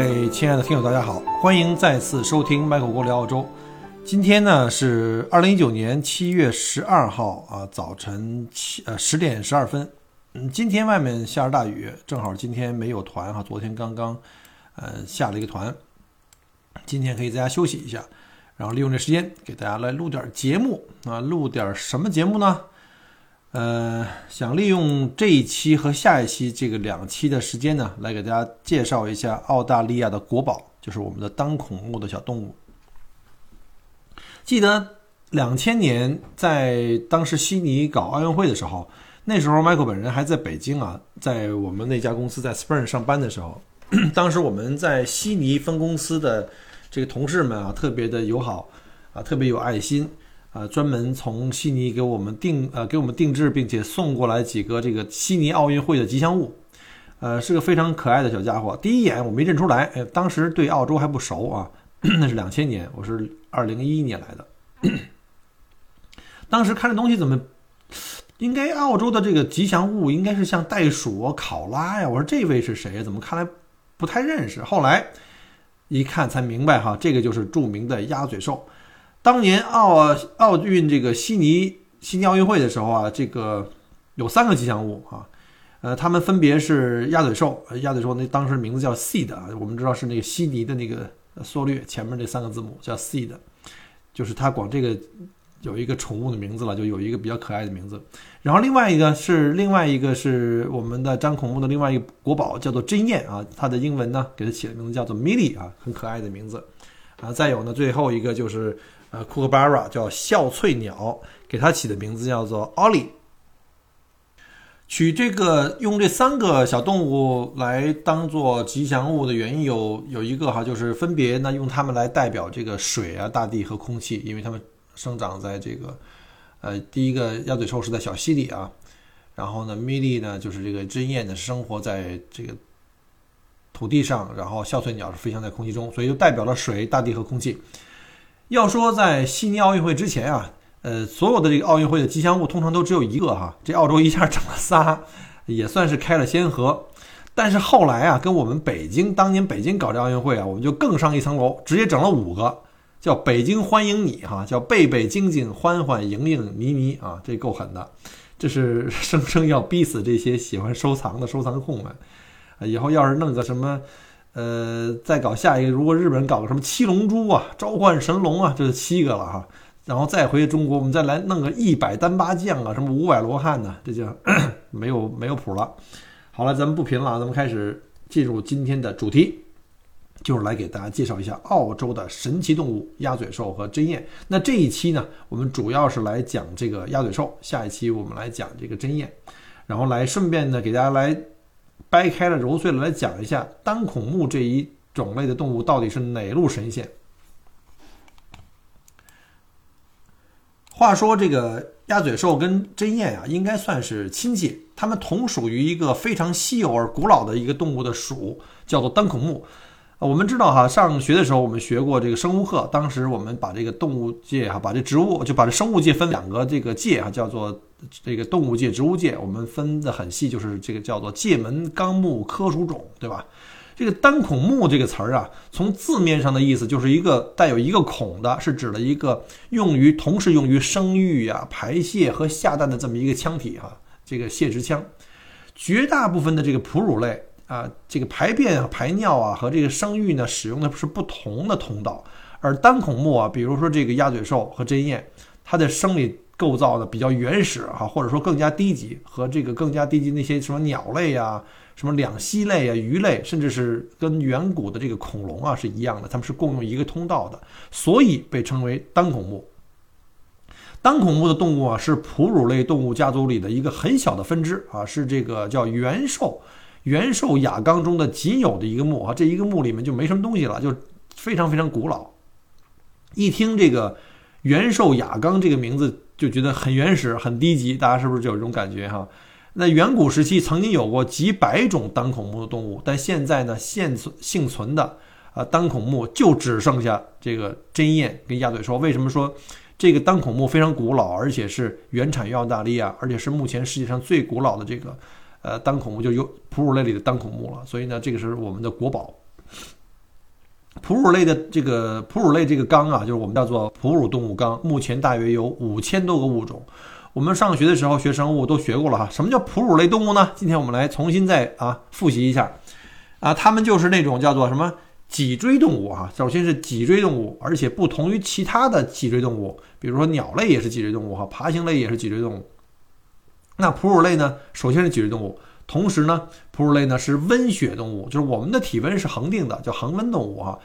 各位亲爱的听友，大家好，欢迎再次收听麦克郭聊澳洲。今天呢是二零一九年七月十二号啊，早晨七呃十点十二分。嗯，今天外面下着大雨，正好今天没有团哈，昨天刚刚呃下了一个团，今天可以在家休息一下，然后利用这时间给大家来录点节目啊，录点什么节目呢？呃，想利用这一期和下一期这个两期的时间呢，来给大家介绍一下澳大利亚的国宝，就是我们的当孔目的小动物。记得两千年在当时悉尼搞奥运会的时候，那时候 Michael 本人还在北京啊，在我们那家公司在 Spring 上班的时候，当时我们在悉尼分公司的这个同事们啊，特别的友好啊，特别有爱心。呃，专门从悉尼给我们定呃给我们定制，并且送过来几个这个悉尼奥运会的吉祥物，呃，是个非常可爱的小家伙。第一眼我没认出来，当时对澳洲还不熟啊，那是两千年，我是二零一一年来的。当时看这东西怎么，应该澳洲的这个吉祥物应该是像袋鼠、考拉呀。我说这位是谁？怎么看来不太认识？后来一看才明白哈，这个就是著名的鸭嘴兽。当年奥奥运这个悉尼悉尼奥运会的时候啊，这个有三个吉祥物啊，呃，他们分别是鸭嘴兽，鸭嘴兽那当时名字叫 Seed 啊，我们知道是那个悉尼的那个缩略，前面那三个字母叫 Seed，就是它管这个有一个宠物的名字了，就有一个比较可爱的名字。然后另外一个是另外一个是我们的张孔木的另外一个国宝，叫做真燕啊，它的英文呢给它起的名字叫做 Milly 啊，很可爱的名字啊。再有呢，最后一个就是。呃，库克巴拉叫笑翠鸟，给它起的名字叫做奥利。取这个用这三个小动物来当做吉祥物的原因有有一个哈，就是分别呢用它们来代表这个水啊、大地和空气，因为它们生长在这个呃，第一个鸭嘴兽是在小溪里啊，然后呢，米莉呢就是这个针燕呢生活在这个土地上，然后笑翠鸟是飞翔在空气中，所以就代表了水、大地和空气。要说在悉尼奥运会之前啊，呃，所有的这个奥运会的吉祥物通常都只有一个哈，这澳洲一下整了仨，也算是开了先河。但是后来啊，跟我们北京当年北京搞这奥运会啊，我们就更上一层楼，直接整了五个，叫北京欢迎你哈，叫贝贝、晶晶、欢欢、莹莹、妮妮啊，这够狠的，这是 生生要逼死这些喜欢收藏的收藏控们啊。以后要是弄个什么。呃，再搞下一个，如果日本人搞个什么七龙珠啊，召唤神龙啊，这是七个了哈。然后再回中国，我们再来弄个一百单八将啊，什么五百罗汉呢，这就 没有没有谱了。好了，咱们不贫了，咱们开始进入今天的主题，就是来给大家介绍一下澳洲的神奇动物鸭嘴兽和针鼹。那这一期呢，我们主要是来讲这个鸭嘴兽，下一期我们来讲这个针鼹，然后来顺便呢给大家来。掰开了揉碎了来讲一下单孔目这一种类的动物到底是哪路神仙。话说这个鸭嘴兽跟针燕啊，应该算是亲戚，它们同属于一个非常稀有而古老的一个动物的属，叫做单孔目。我们知道哈，上学的时候我们学过这个生物课，当时我们把这个动物界哈，把这植物就把这生物界分两个这个界啊，叫做这个动物界、植物界，我们分的很细，就是这个叫做界门纲目科属种，对吧？这个单孔目这个词儿啊，从字面上的意思就是一个带有一个孔的，是指了一个用于同时用于生育啊、排泄和下蛋的这么一个腔体哈，这个泄殖腔。绝大部分的这个哺乳类。啊，这个排便啊、排尿啊和这个生育呢，使用的是不同的通道。而单孔目啊，比如说这个鸭嘴兽和针鼹，它的生理构造呢比较原始哈，或者说更加低级，和这个更加低级那些什么鸟类呀、什么两栖类啊、鱼类，甚至是跟远古的这个恐龙啊是一样的，它们是共用一个通道的，所以被称为单孔目。单孔目的动物啊，是哺乳类动物家族里的一个很小的分支啊，是这个叫原兽。元兽亚纲中的仅有的一个目啊，这一个目里面就没什么东西了，就非常非常古老。一听这个元寿亚纲这个名字，就觉得很原始、很低级，大家是不是就有这种感觉哈？那远古时期曾经有过几百种单孔目的动物，但现在呢，现存幸存的啊单孔目就只剩下这个针鼹跟鸭嘴兽。为什么说这个单孔目非常古老，而且是原产于澳大利亚，而且是目前世界上最古老的这个呃单孔目，就有哺乳类里的单孔目了。所以呢，这个是我们的国宝。哺乳类的这个哺乳类这个纲啊，就是我们叫做哺乳动物纲，目前大约有五千多个物种。我们上学的时候学生物都学过了哈，什么叫哺乳类动物呢？今天我们来重新再啊复习一下，啊，它们就是那种叫做什么脊椎动物哈。首先是脊椎动物，而且不同于其他的脊椎动物，比如说鸟类也是脊椎动物哈，爬行类也是脊椎动物。那哺乳类呢，首先是脊椎动物，同时呢，哺乳类呢是温血动物，就是我们的体温是恒定的，叫恒温动物哈。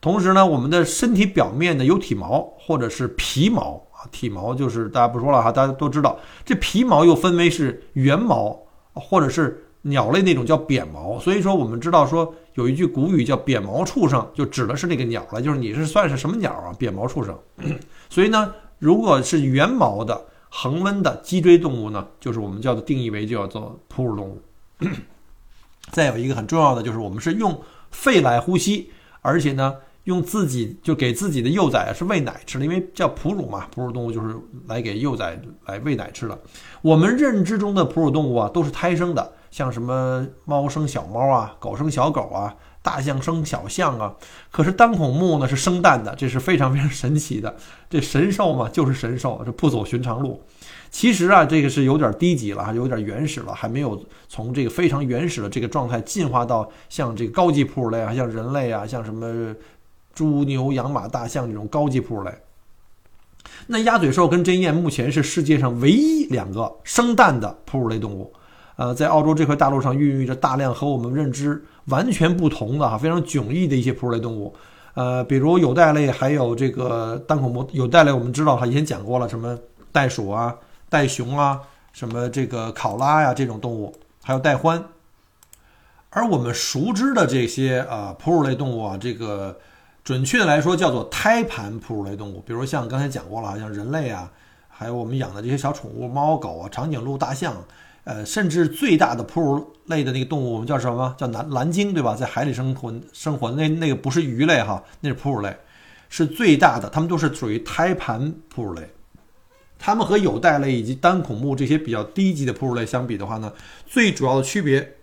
同时呢，我们的身体表面呢有体毛或者是皮毛啊。体毛就是大家不说了哈，大家都知道，这皮毛又分为是圆毛，或者是鸟类那种叫扁毛。所以说，我们知道说有一句古语叫“扁毛畜生”，就指的是那个鸟了，就是你是算是什么鸟啊？扁毛畜生。所以呢，如果是圆毛的恒温的脊椎动物呢，就是我们叫做定义为叫做哺乳动物。再有一个很重要的就是，我们是用肺来呼吸，而且呢。用自己就给自己的幼崽是喂奶吃的，因为叫哺乳嘛，哺乳动物就是来给幼崽来喂奶吃的。我们认知中的哺乳动物啊，都是胎生的，像什么猫生小猫啊，狗生小狗啊，大象生小象啊。可是单孔目呢是生蛋的，这是非常非常神奇的。这神兽嘛就是神兽，这不走寻常路。其实啊，这个是有点低级了，有点原始了，还没有从这个非常原始的这个状态进化到像这个高级哺乳类啊，像人类啊，像什么。猪牛羊马大象这种高级哺乳类，那鸭嘴兽跟针鼹目前是世界上唯一两个生蛋的哺乳类动物。呃，在澳洲这块大陆上孕育着大量和我们认知完全不同的哈非常迥异的一些哺乳类动物。呃，比如有袋类，还有这个单孔目有袋类，我们知道哈以前讲过了，什么袋鼠啊、袋熊啊、什么这个考拉呀这种动物，还有袋獾。而我们熟知的这些啊哺乳类动物啊，这个。准确的来说，叫做胎盘哺乳类动物，比如像刚才讲过了，像人类啊，还有我们养的这些小宠物，猫狗啊，长颈鹿、大象，呃，甚至最大的哺乳类的那个动物，我们叫什么？叫蓝蓝鲸，对吧？在海里生活生活，那那个不是鱼类哈，那是哺乳类，是最大的，它们都是属于胎盘哺乳类。它们和有袋类以及单孔目这些比较低级的哺乳类相比的话呢，最主要的区别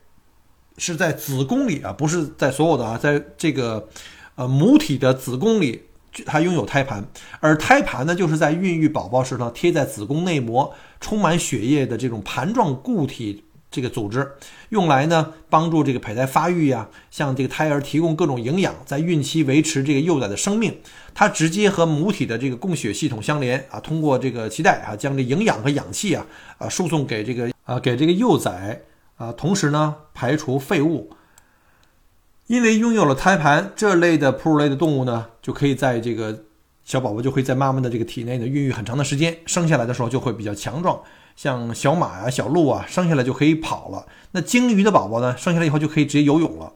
是在子宫里啊，不是在所有的啊，在这个。呃，母体的子宫里它拥有胎盘，而胎盘呢，就是在孕育宝宝时呢贴在子宫内膜、充满血液的这种盘状固体这个组织，用来呢帮助这个胚胎发育呀，向这个胎儿提供各种营养，在孕期维持这个幼崽的生命。它直接和母体的这个供血系统相连啊，通过这个脐带啊，将这营养和氧气啊啊输送给这个啊给这个幼崽啊，同时呢排除废物。因为拥有了胎盘，这类的哺乳类的动物呢，就可以在这个小宝宝就会在妈妈的这个体内呢孕育很长的时间，生下来的时候就会比较强壮，像小马呀、小鹿啊，生下来就可以跑了。那鲸鱼的宝宝呢，生下来以后就可以直接游泳了。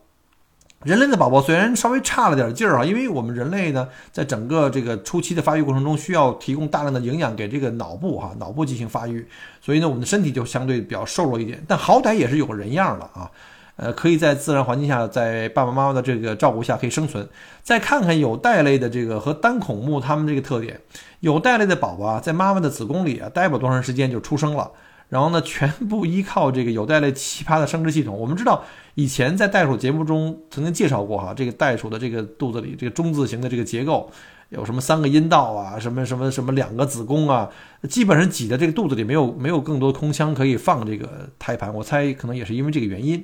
人类的宝宝虽然稍微差了点劲儿啊，因为我们人类呢，在整个这个初期的发育过程中，需要提供大量的营养给这个脑部哈，脑部进行发育，所以呢，我们的身体就相对比较瘦弱一点，但好歹也是有个人样了啊。呃，可以在自然环境下，在爸爸妈妈的这个照顾下可以生存。再看看有袋类的这个和单孔目它们这个特点，有袋类的宝宝啊，在妈妈的子宫里啊，待不了多长时间就出生了。然后呢，全部依靠这个有袋类奇葩的生殖系统。我们知道，以前在袋鼠节目中曾经介绍过哈，这个袋鼠的这个肚子里这个中字形的这个结构，有什么三个阴道啊，什么什么什么两个子宫啊，基本上挤在这个肚子里，没有没有更多空腔可以放这个胎盘。我猜可能也是因为这个原因。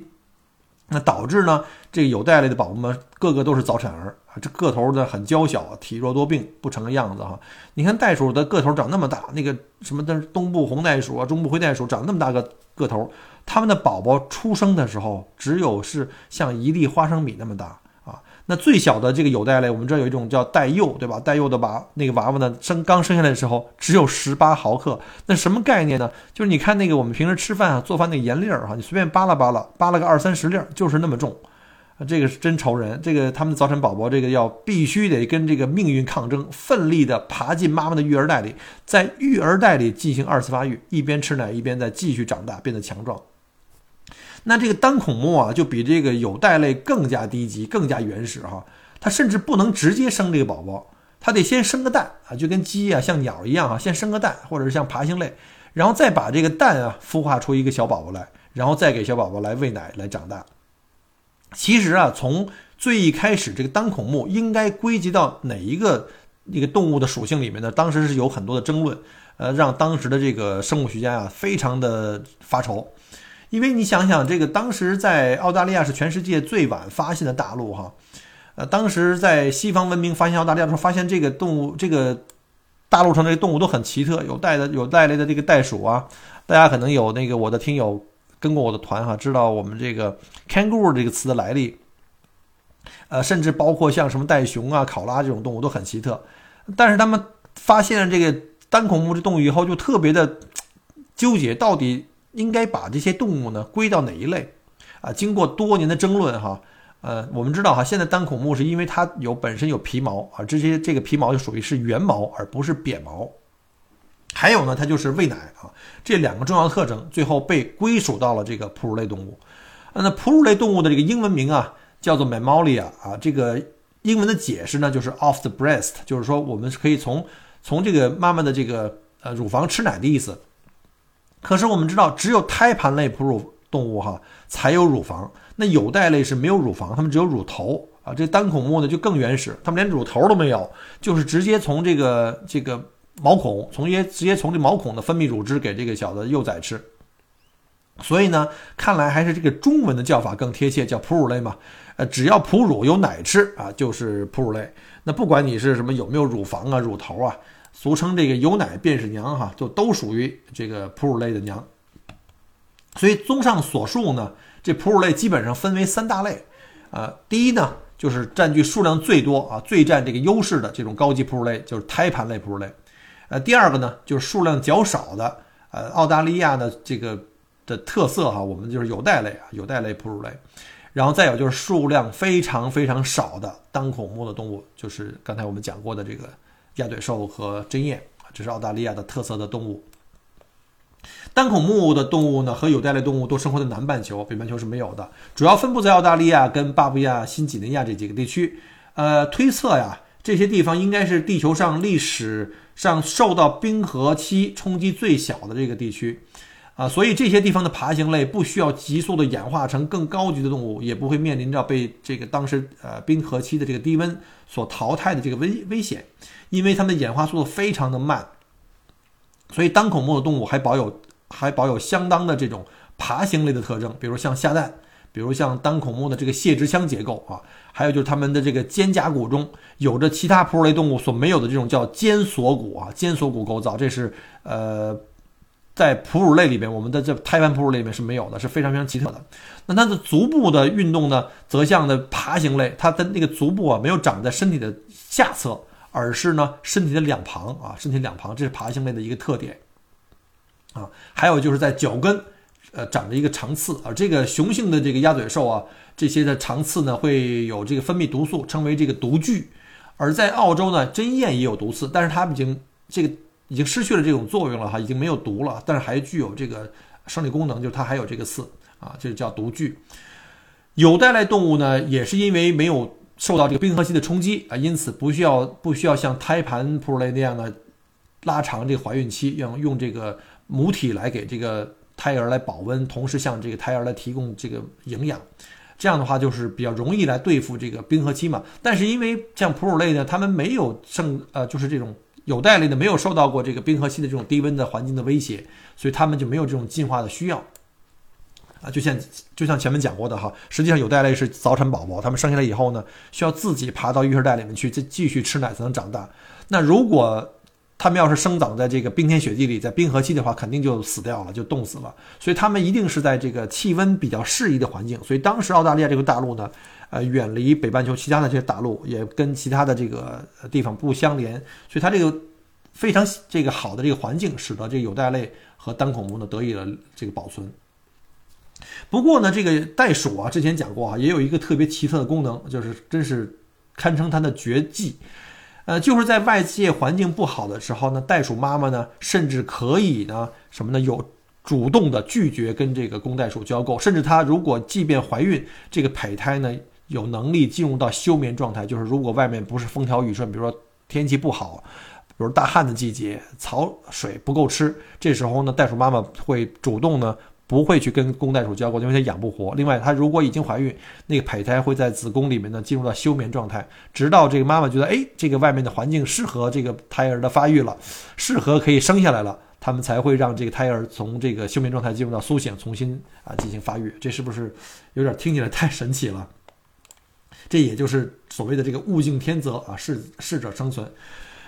那导致呢，这个有袋类的宝宝们个个都是早产儿啊，这个头呢很娇小，体弱多病，不成个样子哈。你看袋鼠的个头长那么大，那个什么的东部红袋鼠啊，中部灰袋鼠长那么大个个头，它们的宝宝出生的时候只有是像一粒花生米那么大。那最小的这个有袋类，我们这有一种叫袋幼，对吧？袋幼的娃那个娃娃呢，生刚生下来的时候只有十八毫克。那什么概念呢？就是你看那个我们平时吃饭啊、做饭那个盐粒儿哈，你随便扒拉扒拉，扒拉个二三十粒儿，就是那么重。这个是真愁人。这个他们的早产宝宝，这个要必须得跟这个命运抗争，奋力的爬进妈妈的育儿袋里，在育儿袋里进行二次发育，一边吃奶一边在继续长大，变得强壮。那这个单孔目啊，就比这个有袋类更加低级，更加原始哈。它甚至不能直接生这个宝宝，它得先生个蛋啊，就跟鸡啊、像鸟一样啊，先生个蛋，或者是像爬行类，然后再把这个蛋啊孵化出一个小宝宝来，然后再给小宝宝来喂奶来长大。其实啊，从最一开始，这个单孔目应该归集到哪一个那个动物的属性里面呢？当时是有很多的争论，呃，让当时的这个生物学家啊非常的发愁。因为你想想，这个当时在澳大利亚是全世界最晚发现的大陆哈，呃，当时在西方文明发现澳大利亚的时候，发现这个动物，这个大陆上这个动物都很奇特，有带的有带类的这个袋鼠啊，大家可能有那个我的听友跟过我的团哈，知道我们这个 kangaroo 这个词的来历，呃，甚至包括像什么袋熊啊、考拉这种动物都很奇特，但是他们发现了这个单孔目这动物以后，就特别的纠结，到底。应该把这些动物呢归到哪一类？啊，经过多年的争论哈，呃，我们知道哈，现在单孔目是因为它有本身有皮毛啊，这些这个皮毛就属于是圆毛而不是扁毛。还有呢，它就是喂奶啊，这两个重要特征，最后被归属到了这个哺乳类动物。那哺乳类动物的这个英文名啊叫做 Mammalia 啊，这个英文的解释呢就是 off the breast，就是说我们是可以从从这个妈妈的这个呃乳房吃奶的意思。可是我们知道，只有胎盘类哺乳动物哈才有乳房，那有袋类是没有乳房，它们只有乳头啊。这单孔目呢就更原始，它们连乳头都没有，就是直接从这个这个毛孔，从直接直接从这毛孔的分泌乳汁给这个小的幼崽吃。所以呢，看来还是这个中文的叫法更贴切，叫哺乳类嘛。呃，只要哺乳有奶吃啊，就是哺乳类。那不管你是什么有没有乳房啊、乳头啊。俗称这个有奶便是娘哈，就都属于这个哺乳类的娘。所以综上所述呢，这哺乳类基本上分为三大类。啊，第一呢，就是占据数量最多啊、最占这个优势的这种高级哺乳类，就是胎盘类哺乳类。呃，第二个呢，就是数量较少的，呃，澳大利亚的这个的特色哈，我们就是有袋类啊，有袋类哺乳类。然后再有就是数量非常非常少的单孔目的动物，就是刚才我们讲过的这个。鸭嘴兽和针鼹，这是澳大利亚的特色的动物。单孔目的动物呢，和有袋类动物都生活在南半球，北半球是没有的。主要分布在澳大利亚跟巴布亚新几内亚这几个地区。呃，推测呀，这些地方应该是地球上历史上受到冰河期冲击最小的这个地区。啊，所以这些地方的爬行类不需要急速的演化成更高级的动物，也不会面临着被这个当时呃冰河期的这个低温所淘汰的这个危危险，因为它们的演化速度非常的慢。所以单孔目的动物还保有还保有相当的这种爬行类的特征，比如像下蛋，比如像单孔目的这个泄殖腔结构啊，还有就是它们的这个肩胛骨中有着其他哺乳类动物所没有的这种叫肩锁骨啊，肩锁骨构造，这是呃。在哺乳类里边，我们的这胎盘哺乳类里面是没有的，是非常非常奇特的。那它的足部的运动呢，则像的爬行类，它的那个足部啊，没有长在身体的下侧，而是呢身体的两旁啊，身体两旁，这是爬行类的一个特点啊。还有就是在脚跟，呃，长着一个长刺啊。这个雄性的这个鸭嘴兽啊，这些的长刺呢，会有这个分泌毒素，称为这个毒具。而在澳洲呢，针鼹也有毒刺，但是它已经这个。已经失去了这种作用了哈，已经没有毒了，但是还具有这个生理功能，就是它还有这个刺啊，这叫毒具。有袋类动物呢，也是因为没有受到这个冰河期的冲击啊，因此不需要不需要像胎盘哺乳类那样的拉长这个怀孕期，用用这个母体来给这个胎儿来保温，同时向这个胎儿来提供这个营养，这样的话就是比较容易来对付这个冰河期嘛。但是因为像哺乳类呢，它们没有生呃，就是这种。有袋类的没有受到过这个冰河期的这种低温的环境的威胁，所以它们就没有这种进化的需要啊。就像就像前面讲过的哈，实际上有袋类是早产宝宝，他们生下来以后呢，需要自己爬到育儿袋里面去，再继续吃奶才能长大。那如果他们要是生长在这个冰天雪地里，在冰河期的话，肯定就死掉了，就冻死了。所以他们一定是在这个气温比较适宜的环境。所以当时澳大利亚这个大陆呢。呃，远离北半球其他的这些大陆，也跟其他的这个地方不相连，所以它这个非常这个好的这个环境，使得这个有袋类和单孔目呢得以了这个保存。不过呢，这个袋鼠啊，之前讲过啊，也有一个特别奇特的功能，就是真是堪称它的绝技。呃，就是在外界环境不好的时候呢，袋鼠妈妈呢，甚至可以呢，什么呢？有主动的拒绝跟这个公袋鼠交媾，甚至它如果即便怀孕，这个胚胎呢，有能力进入到休眠状态，就是如果外面不是风调雨顺，比如说天气不好，比如大旱的季节，草水不够吃，这时候呢，袋鼠妈妈会主动呢。不会去跟公袋鼠交媾，因为它养不活。另外，它如果已经怀孕，那个胚胎会在子宫里面呢进入到休眠状态，直到这个妈妈觉得，哎，这个外面的环境适合这个胎儿的发育了，适合可以生下来了，他们才会让这个胎儿从这个休眠状态进入到苏醒，重新啊进行发育。这是不是有点听起来太神奇了？这也就是所谓的这个物竞天择啊，适适者生存。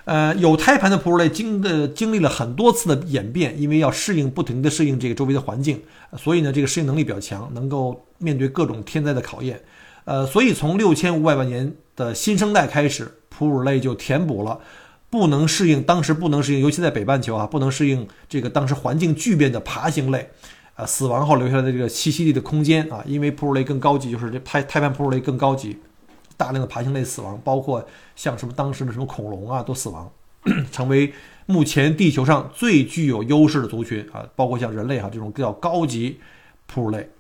呃，有胎盘的哺乳类经的经历了很多次的演变，因为要适应不停的适应这个周围的环境，所以呢，这个适应能力比较强，能够面对各种天灾的考验。呃，所以从六千五百万年的新生代开始，哺乳类就填补了不能适应当时不能适应，尤其在北半球啊，不能适应这个当时环境巨变的爬行类，啊，死亡后留下来的这个栖息地的空间啊，因为哺乳类更高级，就是这胎胎盘哺乳类更高级。大量的爬行类死亡，包括像什么当时的什么恐龙啊都死亡，成为目前地球上最具有优势的族群啊，包括像人类哈这种比较高级哺乳类，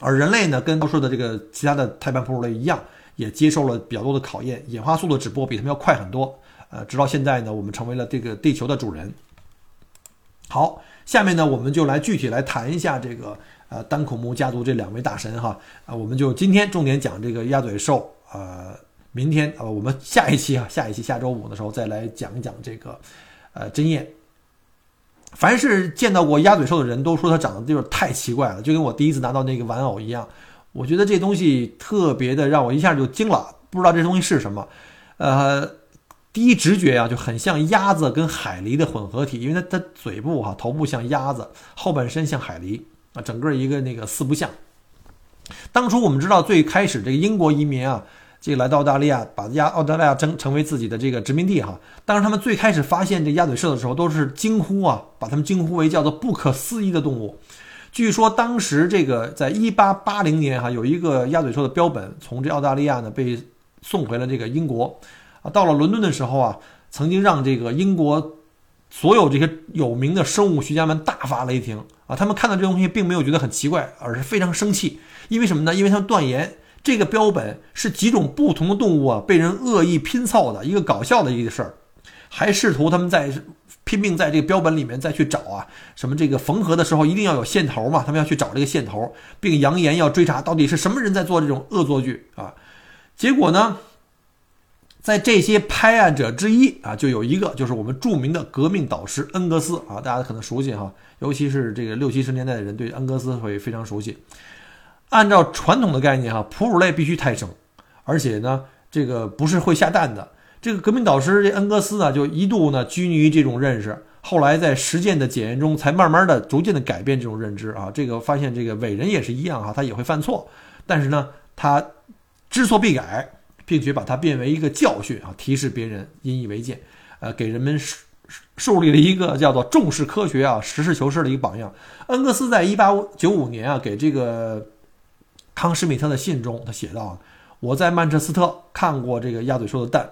而人类呢跟多数的这个其他的胎盘哺乳类一样，也接受了比较多的考验，演化速度只不过比他们要快很多，呃，直到现在呢，我们成为了这个地球的主人。好，下面呢我们就来具体来谈一下这个呃单孔目家族这两位大神哈啊，我们就今天重点讲这个鸭嘴兽。呃，明天呃，我们下一期啊，下一期下周五的时候再来讲一讲这个，呃，针叶。凡是见到过鸭嘴兽的人都说它长得就是太奇怪了，就跟我第一次拿到那个玩偶一样。我觉得这东西特别的让我一下就惊了，不知道这东西是什么。呃，第一直觉啊，就很像鸭子跟海狸的混合体，因为它它嘴部哈，头部像鸭子，后半身像海狸啊，整个一个那个四不像。当初我们知道，最开始这个英国移民啊，这个来到澳大利亚，把亚澳大利亚争成为自己的这个殖民地哈。当时他们最开始发现这鸭嘴兽的时候，都是惊呼啊，把他们惊呼为叫做不可思议的动物。据说当时这个在一八八零年哈，有一个鸭嘴兽的标本从这澳大利亚呢被送回了这个英国啊。到了伦敦的时候啊，曾经让这个英国所有这些有名的生物学家们大发雷霆啊。他们看到这东西并没有觉得很奇怪，而是非常生气。因为什么呢？因为他们断言这个标本是几种不同的动物啊被人恶意拼凑的一个搞笑的一个事儿，还试图他们在拼命在这个标本里面再去找啊什么这个缝合的时候一定要有线头嘛，他们要去找这个线头，并扬言要追查到底是什么人在做这种恶作剧啊。结果呢，在这些拍案者之一啊，就有一个就是我们著名的革命导师恩格斯啊，大家可能熟悉哈，尤其是这个六七十年代的人对恩格斯会非常熟悉。按照传统的概念，哈，哺乳类必须胎生，而且呢，这个不是会下蛋的。这个革命导师这恩格斯呢，就一度呢拘泥于这种认识，后来在实践的检验中，才慢慢的、逐渐的改变这种认知啊。这个发现，这个伟人也是一样哈，他也会犯错，但是呢，他知错必改，并且把它变为一个教训啊，提示别人，引以为戒，呃，给人们树树立了一个叫做重视科学啊、实事求是的一个榜样。恩格斯在一八九五年啊，给这个。康施米特的信中，他写道：“我在曼彻斯特看过这个鸭嘴兽的蛋，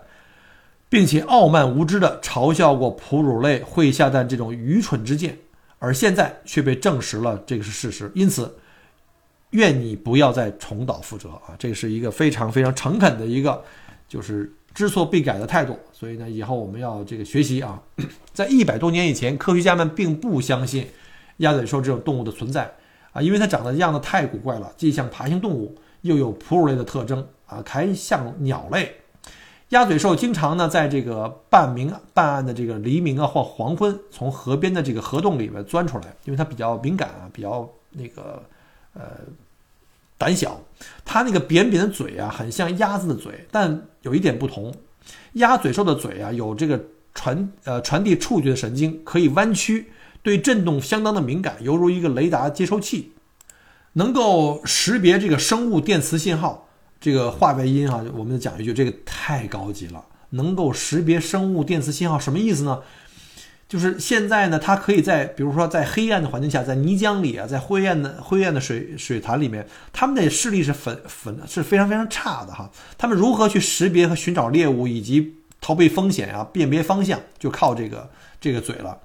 并且傲慢无知地嘲笑过哺乳类会下蛋这种愚蠢之见，而现在却被证实了这个是事实。因此，愿你不要再重蹈覆辙啊！这是一个非常非常诚恳的一个，就是知错必改的态度。所以呢，以后我们要这个学习啊，在一百多年以前，科学家们并不相信鸭嘴兽这种动物的存在。”啊，因为它长得样子太古怪了，既像爬行动物，又有哺乳类的特征啊，还像鸟类。鸭嘴兽经常呢，在这个半明半暗的这个黎明啊或黄昏，从河边的这个河洞里面钻出来，因为它比较敏感啊，比较那个呃胆小。它那个扁扁的嘴啊，很像鸭子的嘴，但有一点不同，鸭嘴兽的嘴啊，有这个传呃传递触觉的神经，可以弯曲。对震动相当的敏感，犹如一个雷达接收器，能够识别这个生物电磁信号。这个话外音哈，我们讲一句，这个太高级了，能够识别生物电磁信号，什么意思呢？就是现在呢，它可以在比如说在黑暗的环境下，在泥浆里啊，在灰暗的灰暗的水水潭里面，它们的视力是粉粉是非常非常差的哈。它们如何去识别和寻找猎物，以及逃避风险啊，辨别方向，就靠这个这个嘴了。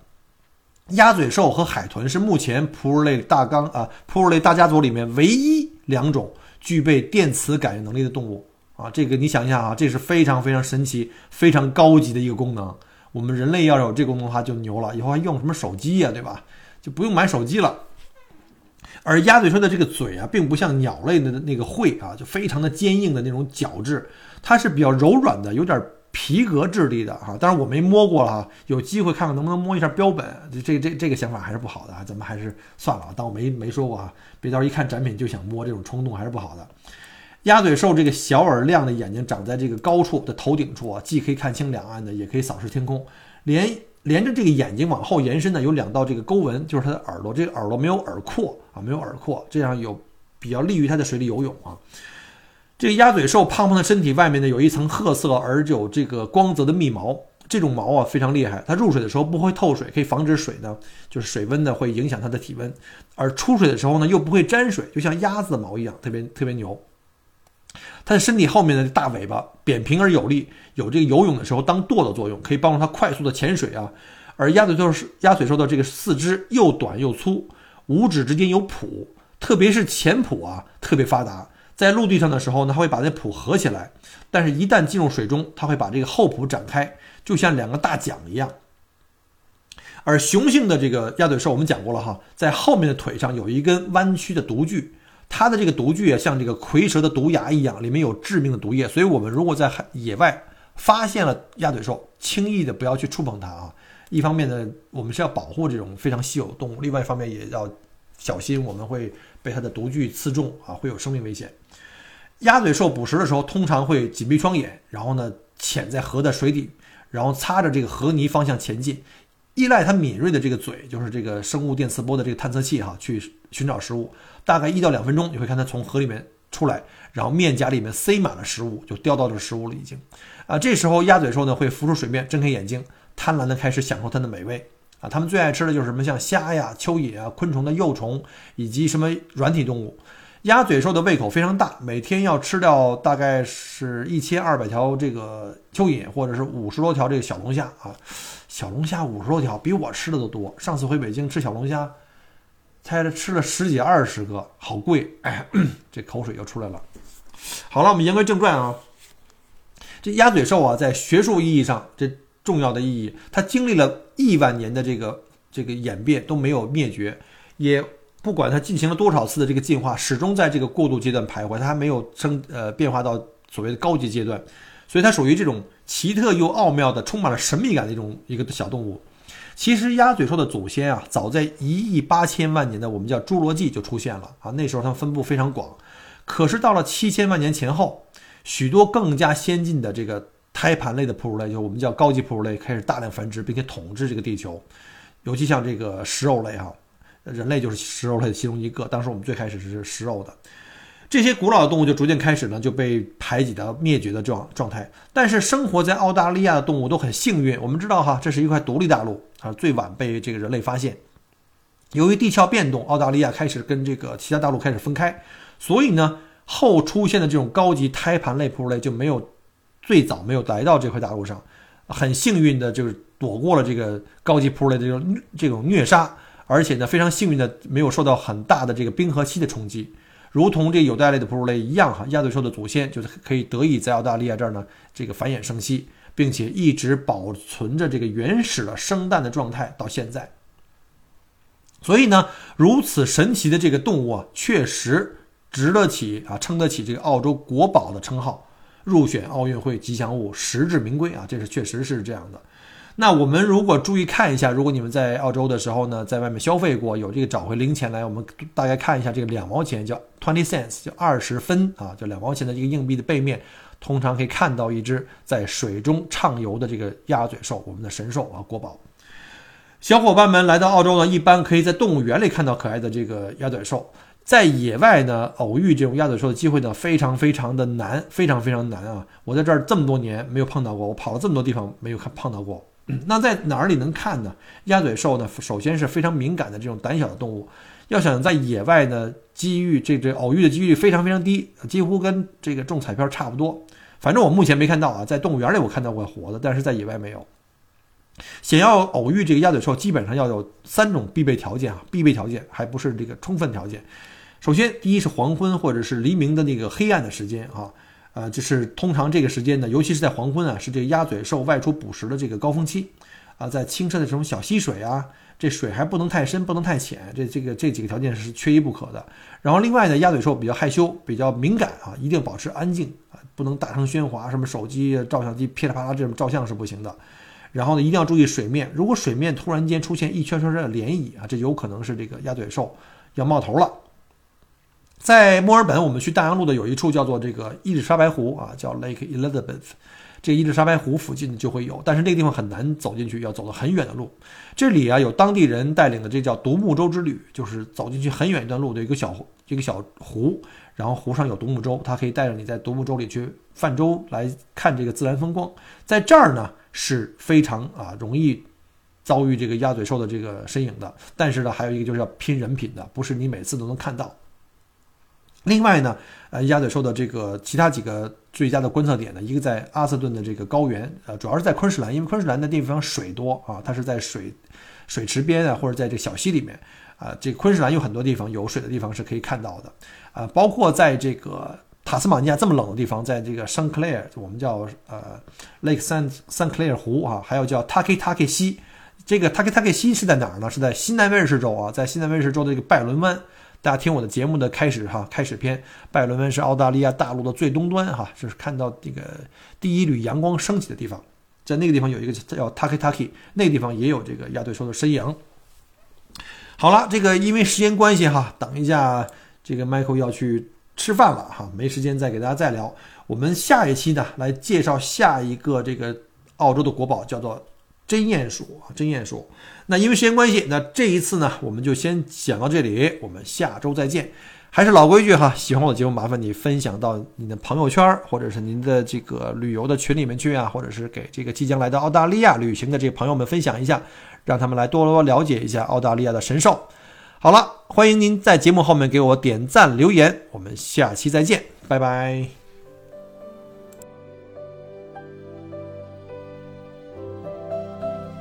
鸭嘴兽和海豚是目前哺乳类大纲啊哺乳类大家族里面唯一两种具备电磁感应能力的动物啊。这个你想一下啊，这是非常非常神奇、非常高级的一个功能。我们人类要有这功能的话就牛了，以后还用什么手机呀，对吧？就不用买手机了。而鸭嘴兽的这个嘴啊，并不像鸟类的那个喙啊，就非常的坚硬的那种角质，它是比较柔软的，有点皮革质地的哈。当然我没摸过了哈，有机会看看能不能摸一下标本。这这这个想法还是不好的啊，咱们还是算了，当我没没说过啊，别到时候一看展品就想摸，这种冲动还是不好的。鸭嘴兽这个小而亮的眼睛长在这个高处的头顶处啊，既可以看清两岸的，也可以扫视天空。连连着这个眼睛往后延伸的有两道这个沟纹，就是它的耳朵。这个耳朵没有耳廓啊，没有耳廓，这样有比较利于它在水里游泳啊。这个鸭嘴兽胖胖的身体外面呢有一层褐色而有这个光泽的密毛，这种毛啊非常厉害。它入水的时候不会透水，可以防止水呢就是水温呢会影响它的体温，而出水的时候呢又不会沾水，就像鸭子的毛一样，特别特别牛。它的身体后面的大尾巴扁平而有力，有这个游泳的时候当舵的作用，可以帮助它快速的潜水啊。而鸭嘴兽是鸭嘴兽的这个四肢又短又粗，五指之间有蹼，特别是前蹼啊特别发达。在陆地上的时候呢，它会把那蹼合起来，但是一旦进入水中，它会把这个后蹼展开，就像两个大桨一样。而雄性的这个鸭嘴兽，我们讲过了哈，在后面的腿上有一根弯曲的毒具。它的这个毒具啊，像这个蝰蛇的毒牙一样，里面有致命的毒液。所以，我们如果在海野外发现了鸭嘴兽，轻易的不要去触碰它啊。一方面呢，我们是要保护这种非常稀有动物；另外一方面，也要小心我们会被它的毒具刺中啊，会有生命危险。鸭嘴兽捕食的时候，通常会紧闭双眼，然后呢，潜在河的水底，然后擦着这个河泥方向前进，依赖它敏锐的这个嘴，就是这个生物电磁波的这个探测器哈，去寻找食物。大概一到两分钟，你会看它从河里面出来，然后面颊里面塞满了食物，就掉到这食物了已经。啊，这时候鸭嘴兽呢会浮出水面，睁开眼睛，贪婪的开始享受它的美味。啊，它们最爱吃的就是什么像虾呀、蚯蚓啊、昆虫的幼虫以及什么软体动物。鸭嘴兽的胃口非常大，每天要吃掉大概是一千二百条这个蚯蚓，或者是五十多条这个小龙虾啊。小龙虾五十多条，比我吃的都多。上次回北京吃小龙虾。猜着吃了十几二十个，好贵！哎，这口水又出来了。好了，我们言归正传啊。这鸭嘴兽啊，在学术意义上，这重要的意义，它经历了亿万年的这个这个演变都没有灭绝，也不管它进行了多少次的这个进化，始终在这个过渡阶段徘徊，它还没有升呃变化到所谓的高级阶段，所以它属于这种奇特又奥妙的、充满了神秘感的一种一个小动物。其实鸭嘴兽的祖先啊，早在一亿八千万年的我们叫侏罗纪就出现了啊，那时候它们分布非常广。可是到了七千万年前后，许多更加先进的这个胎盘类的哺乳类，就我们叫高级哺乳类，开始大量繁殖，并且统治这个地球。尤其像这个食肉类哈，人类就是食肉类的其中一个。当时我们最开始是食肉的。这些古老的动物就逐渐开始呢，就被排挤到灭绝的状状态。但是生活在澳大利亚的动物都很幸运。我们知道哈，这是一块独立大陆啊，最晚被这个人类发现。由于地壳变动，澳大利亚开始跟这个其他大陆开始分开，所以呢，后出现的这种高级胎盘类哺乳类就没有最早没有来到这块大陆上。很幸运的就是躲过了这个高级哺乳类的这种这种虐杀，而且呢，非常幸运的没有受到很大的这个冰河期的冲击。如同这有袋类的哺乳类一样，哈，鸭嘴兽的祖先就是可以得以在澳大利亚这儿呢，这个繁衍生息，并且一直保存着这个原始的生蛋的状态到现在。所以呢，如此神奇的这个动物啊，确实值得起啊，撑得起这个澳洲国宝的称号，入选奥运会吉祥物，实至名归啊，这是确实是这样的。那我们如果注意看一下，如果你们在澳洲的时候呢，在外面消费过，有这个找回零钱来，我们大概看一下这个两毛钱，叫 twenty cents，就二十分啊，就两毛钱的一个硬币的背面，通常可以看到一只在水中畅游的这个鸭嘴兽，我们的神兽啊，国宝。小伙伴们来到澳洲呢，一般可以在动物园里看到可爱的这个鸭嘴兽，在野外呢偶遇这种鸭嘴兽的机会呢，非常非常的难，非常非常难啊！我在这儿这么多年没有碰到过，我跑了这么多地方没有看碰到过。那在哪里能看呢？鸭嘴兽呢，首先是非常敏感的这种胆小的动物，要想在野外呢，机遇这这偶遇的几率非常非常低，几乎跟这个中彩票差不多。反正我目前没看到啊，在动物园里我看到过活的，但是在野外没有。想要偶遇这个鸭嘴兽，基本上要有三种必备条件啊，必备条件还不是这个充分条件。首先，第一是黄昏或者是黎明的那个黑暗的时间啊，呃，就是通常这个时间呢，尤其是在黄昏啊，是这个鸭嘴兽外出捕食的这个高峰期啊，在清澈的这种小溪水啊，这水还不能太深，不能太浅，这这个这几个条件是缺一不可的。然后另外呢，鸭嘴兽比较害羞，比较敏感啊，一定保持安静啊，不能大声喧哗，什么手机、照相机噼里啪啦这种照相是不行的。然后呢，一定要注意水面，如果水面突然间出现一圈圈的涟漪啊，这有可能是这个鸭嘴兽要冒头了。在墨尔本，我们去大洋路的有一处叫做这个伊丽莎白湖啊，叫 Lake Elizabeth，这伊丽莎白湖附近就会有，但是那个地方很难走进去，要走了很远的路。这里啊有当地人带领的，这叫独木舟之旅，就是走进去很远一段路的一个小一个小湖，然后湖上有独木舟，它可以带着你在独木舟里去泛舟来看这个自然风光。在这儿呢。是非常啊容易遭遇这个鸭嘴兽的这个身影的，但是呢，还有一个就是要拼人品的，不是你每次都能看到。另外呢，呃，鸭嘴兽的这个其他几个最佳的观测点呢，一个在阿瑟顿的这个高原，呃，主要是在昆士兰，因为昆士兰的地方水多啊，它是在水水池边啊，或者在这个小溪里面啊，这昆士兰有很多地方有水的地方是可以看到的啊，包括在这个。塔斯马尼亚这么冷的地方，在这个圣克莱尔，我们叫呃 Lake San San Clair 湖啊，还有叫 Taki Taki 西，这个 Taki Taki 西是在哪儿呢？是在新南威尔士州啊，在新南威尔士州的这个拜伦湾。大家听我的节目的开始哈，开始篇，拜伦湾是澳大利亚大陆的最东端哈，就是看到这个第一缕阳光升起的地方，在那个地方有一个叫 Taki Taki，那个地方也有这个亚对说的身影。好了，这个因为时间关系哈，等一下这个 Michael 要去。吃饭了哈，没时间再给大家再聊。我们下一期呢，来介绍下一个这个澳洲的国宝，叫做真鼹鼠啊真鼹鼠。那因为时间关系，那这一次呢，我们就先讲到这里。我们下周再见。还是老规矩哈，喜欢我的节目，麻烦你分享到你的朋友圈，或者是您的这个旅游的群里面去啊，或者是给这个即将来到澳大利亚旅行的这朋友们分享一下，让他们来多多了解一下澳大利亚的神兽。好了，欢迎您在节目后面给我点赞留言，我们下期再见，拜拜。